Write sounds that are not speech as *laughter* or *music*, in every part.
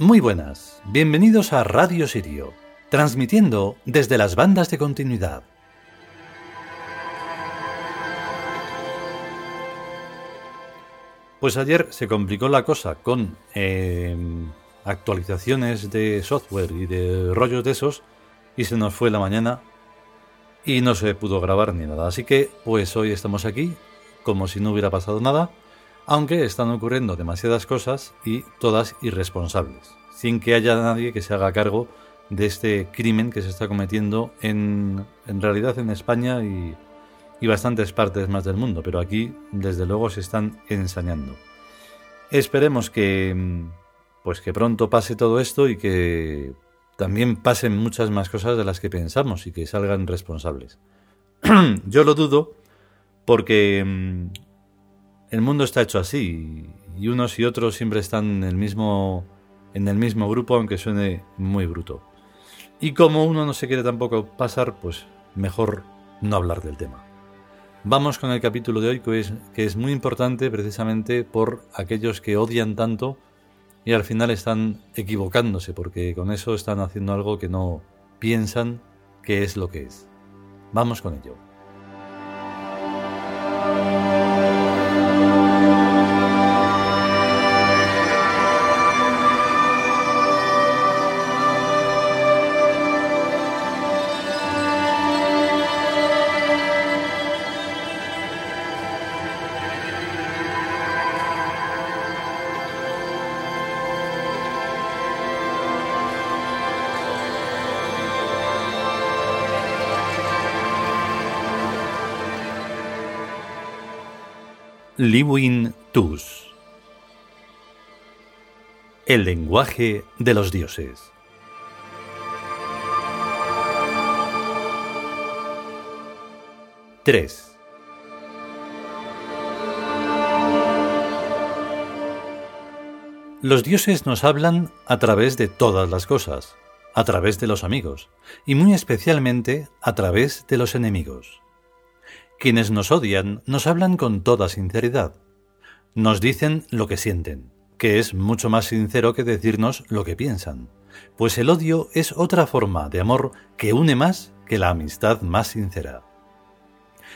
Muy buenas, bienvenidos a Radio Sirio, transmitiendo desde las bandas de continuidad. Pues ayer se complicó la cosa con eh, actualizaciones de software y de rollos de esos y se nos fue la mañana y no se pudo grabar ni nada. Así que pues hoy estamos aquí como si no hubiera pasado nada aunque están ocurriendo demasiadas cosas y todas irresponsables, sin que haya nadie que se haga cargo de este crimen que se está cometiendo en, en realidad en España y, y bastantes partes más del mundo, pero aquí desde luego se están ensañando. Esperemos que pues que pronto pase todo esto y que también pasen muchas más cosas de las que pensamos y que salgan responsables. *clears throat* Yo lo dudo porque el mundo está hecho así y unos y otros siempre están en el mismo en el mismo grupo aunque suene muy bruto. Y como uno no se quiere tampoco pasar, pues mejor no hablar del tema. Vamos con el capítulo de hoy que es, que es muy importante precisamente por aquellos que odian tanto y al final están equivocándose porque con eso están haciendo algo que no piensan que es lo que es. Vamos con ello. Liwin Tus. El lenguaje de los dioses. Tres. Los dioses nos hablan a través de todas las cosas, a través de los amigos, y muy especialmente a través de los enemigos. Quienes nos odian nos hablan con toda sinceridad. Nos dicen lo que sienten, que es mucho más sincero que decirnos lo que piensan, pues el odio es otra forma de amor que une más que la amistad más sincera.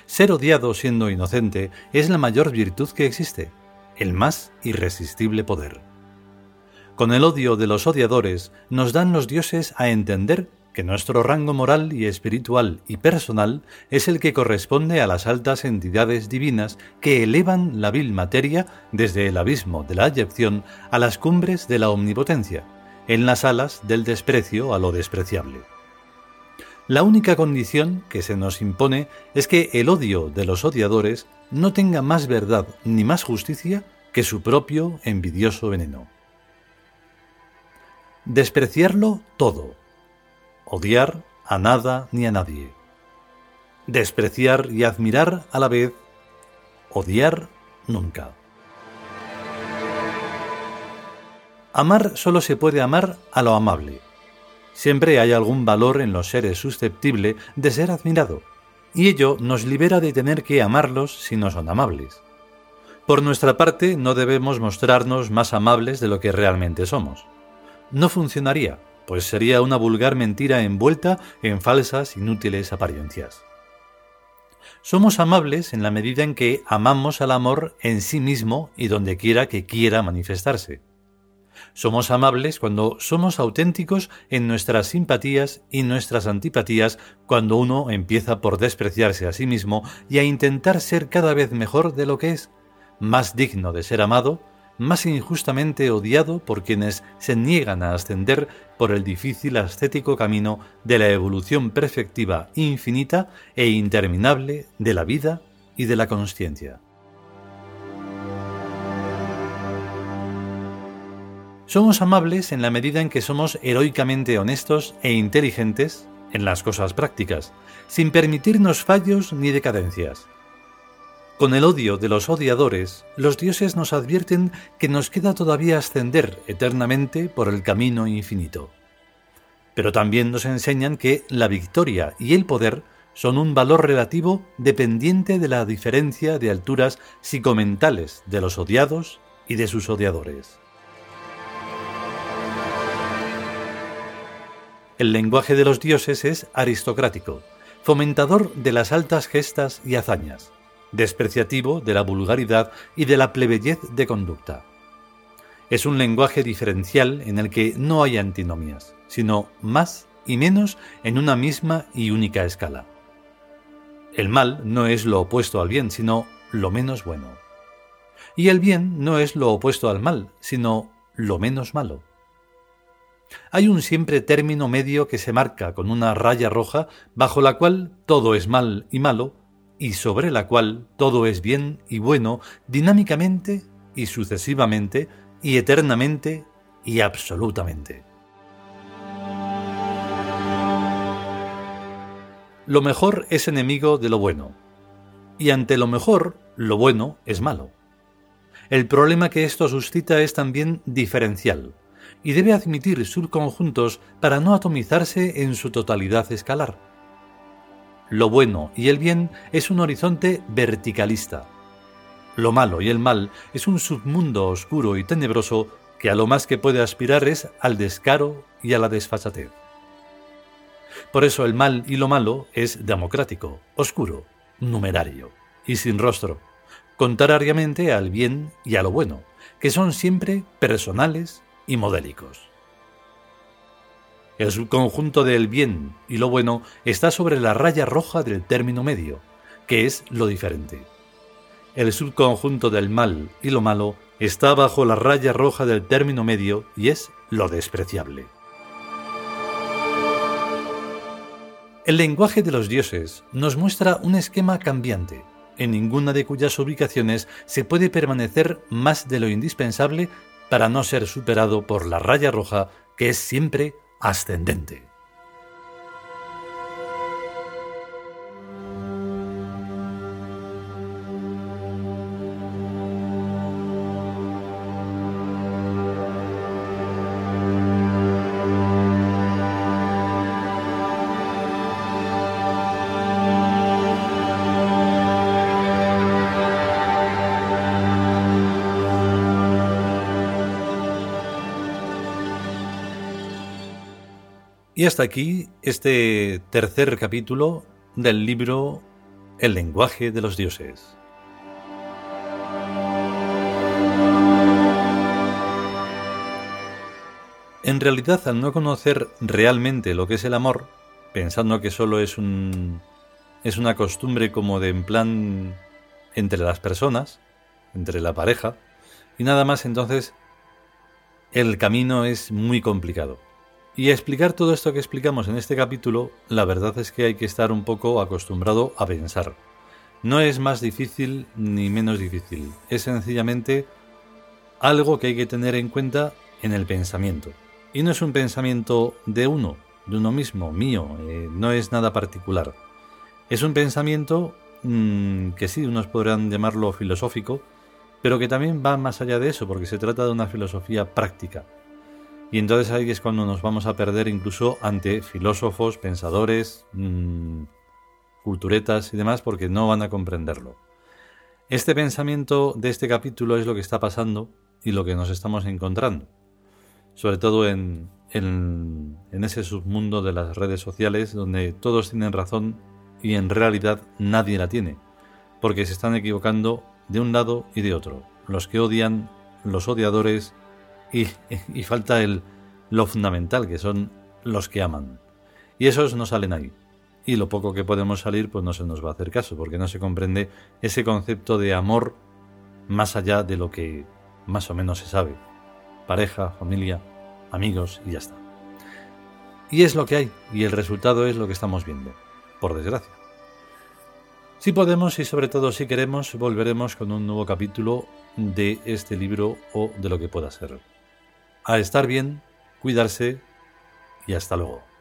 Ser odiado siendo inocente es la mayor virtud que existe, el más irresistible poder. Con el odio de los odiadores nos dan los dioses a entender que nuestro rango moral y espiritual y personal es el que corresponde a las altas entidades divinas que elevan la vil materia desde el abismo de la ayepción a las cumbres de la omnipotencia, en las alas del desprecio a lo despreciable. La única condición que se nos impone es que el odio de los odiadores no tenga más verdad ni más justicia que su propio envidioso veneno. Despreciarlo todo, odiar a nada ni a nadie. Despreciar y admirar a la vez, odiar nunca. Amar solo se puede amar a lo amable. Siempre hay algún valor en los seres susceptible de ser admirado, y ello nos libera de tener que amarlos si no son amables. Por nuestra parte, no debemos mostrarnos más amables de lo que realmente somos. No funcionaría, pues sería una vulgar mentira envuelta en falsas, inútiles apariencias. Somos amables en la medida en que amamos al amor en sí mismo y donde quiera que quiera manifestarse. Somos amables cuando somos auténticos en nuestras simpatías y nuestras antipatías cuando uno empieza por despreciarse a sí mismo y a intentar ser cada vez mejor de lo que es, más digno de ser amado, más injustamente odiado por quienes se niegan a ascender por el difícil ascético camino de la evolución perfectiva infinita e interminable de la vida y de la consciencia. Somos amables en la medida en que somos heroicamente honestos e inteligentes en las cosas prácticas, sin permitirnos fallos ni decadencias con el odio de los odiadores, los dioses nos advierten que nos queda todavía ascender eternamente por el camino infinito. Pero también nos enseñan que la victoria y el poder son un valor relativo dependiente de la diferencia de alturas psicomentales de los odiados y de sus odiadores. El lenguaje de los dioses es aristocrático, fomentador de las altas gestas y hazañas, despreciativo de la vulgaridad y de la plebeyez de conducta. Es un lenguaje diferencial en el que no hay antinomias, sino más y menos en una misma y única escala. El mal no es lo opuesto al bien, sino lo menos bueno. Y el bien no es lo opuesto al mal, sino lo menos malo. Hay un siempre término medio que se marca con una raya roja bajo la cual todo es mal y malo, y sobre la cual todo es bien y bueno dinámicamente y sucesivamente y eternamente y absolutamente. Lo mejor es enemigo de lo bueno, y ante lo mejor, lo bueno es malo. El problema que esto suscita es también diferencial, y debe admitir subconjuntos para no atomizarse en su totalidad escalar. Lo bueno y el bien es un horizonte verticalista. Lo malo y el mal es un submundo oscuro y tenebroso que a lo más que puede aspirar es al descaro y a la desfachatez. Por eso el mal y lo malo es democrático, oscuro, numerario y sin rostro, contrariamente al bien y a lo bueno, que son siempre personales y modélicos. El subconjunto del bien y lo bueno está sobre la raya roja del término medio, que es lo diferente. El subconjunto del mal y lo malo está bajo la raya roja del término medio y es lo despreciable. El lenguaje de los dioses nos muestra un esquema cambiante, en ninguna de cuyas ubicaciones se puede permanecer más de lo indispensable para no ser superado por la raya roja que es siempre ascendente. Y hasta aquí este tercer capítulo del libro El lenguaje de los dioses. En realidad, al no conocer realmente lo que es el amor, pensando que solo es un es una costumbre como de en plan entre las personas, entre la pareja, y nada más entonces el camino es muy complicado. Y explicar todo esto que explicamos en este capítulo, la verdad es que hay que estar un poco acostumbrado a pensar. No es más difícil ni menos difícil, es sencillamente algo que hay que tener en cuenta en el pensamiento. Y no es un pensamiento de uno, de uno mismo, mío, eh, no es nada particular. Es un pensamiento mm, que sí, unos podrán llamarlo filosófico, pero que también va más allá de eso, porque se trata de una filosofía práctica. Y entonces ahí es cuando nos vamos a perder incluso ante filósofos, pensadores, mm, culturetas y demás, porque no van a comprenderlo. Este pensamiento de este capítulo es lo que está pasando y lo que nos estamos encontrando, sobre todo en, en ese submundo de las redes sociales donde todos tienen razón y en realidad nadie la tiene, porque se están equivocando de un lado y de otro. Los que odian, los odiadores y, falta el, lo fundamental, que son los que aman. Y esos no salen ahí. Y lo poco que podemos salir, pues no se nos va a hacer caso, porque no se comprende ese concepto de amor más allá de lo que más o menos se sabe. Pareja, familia, amigos y ya está. Y es lo que hay, y el resultado es lo que estamos viendo, por desgracia. Si podemos y sobre todo si queremos, volveremos con un nuevo capítulo de este libro o de lo que pueda ser a estar bien, cuidarse y hasta luego.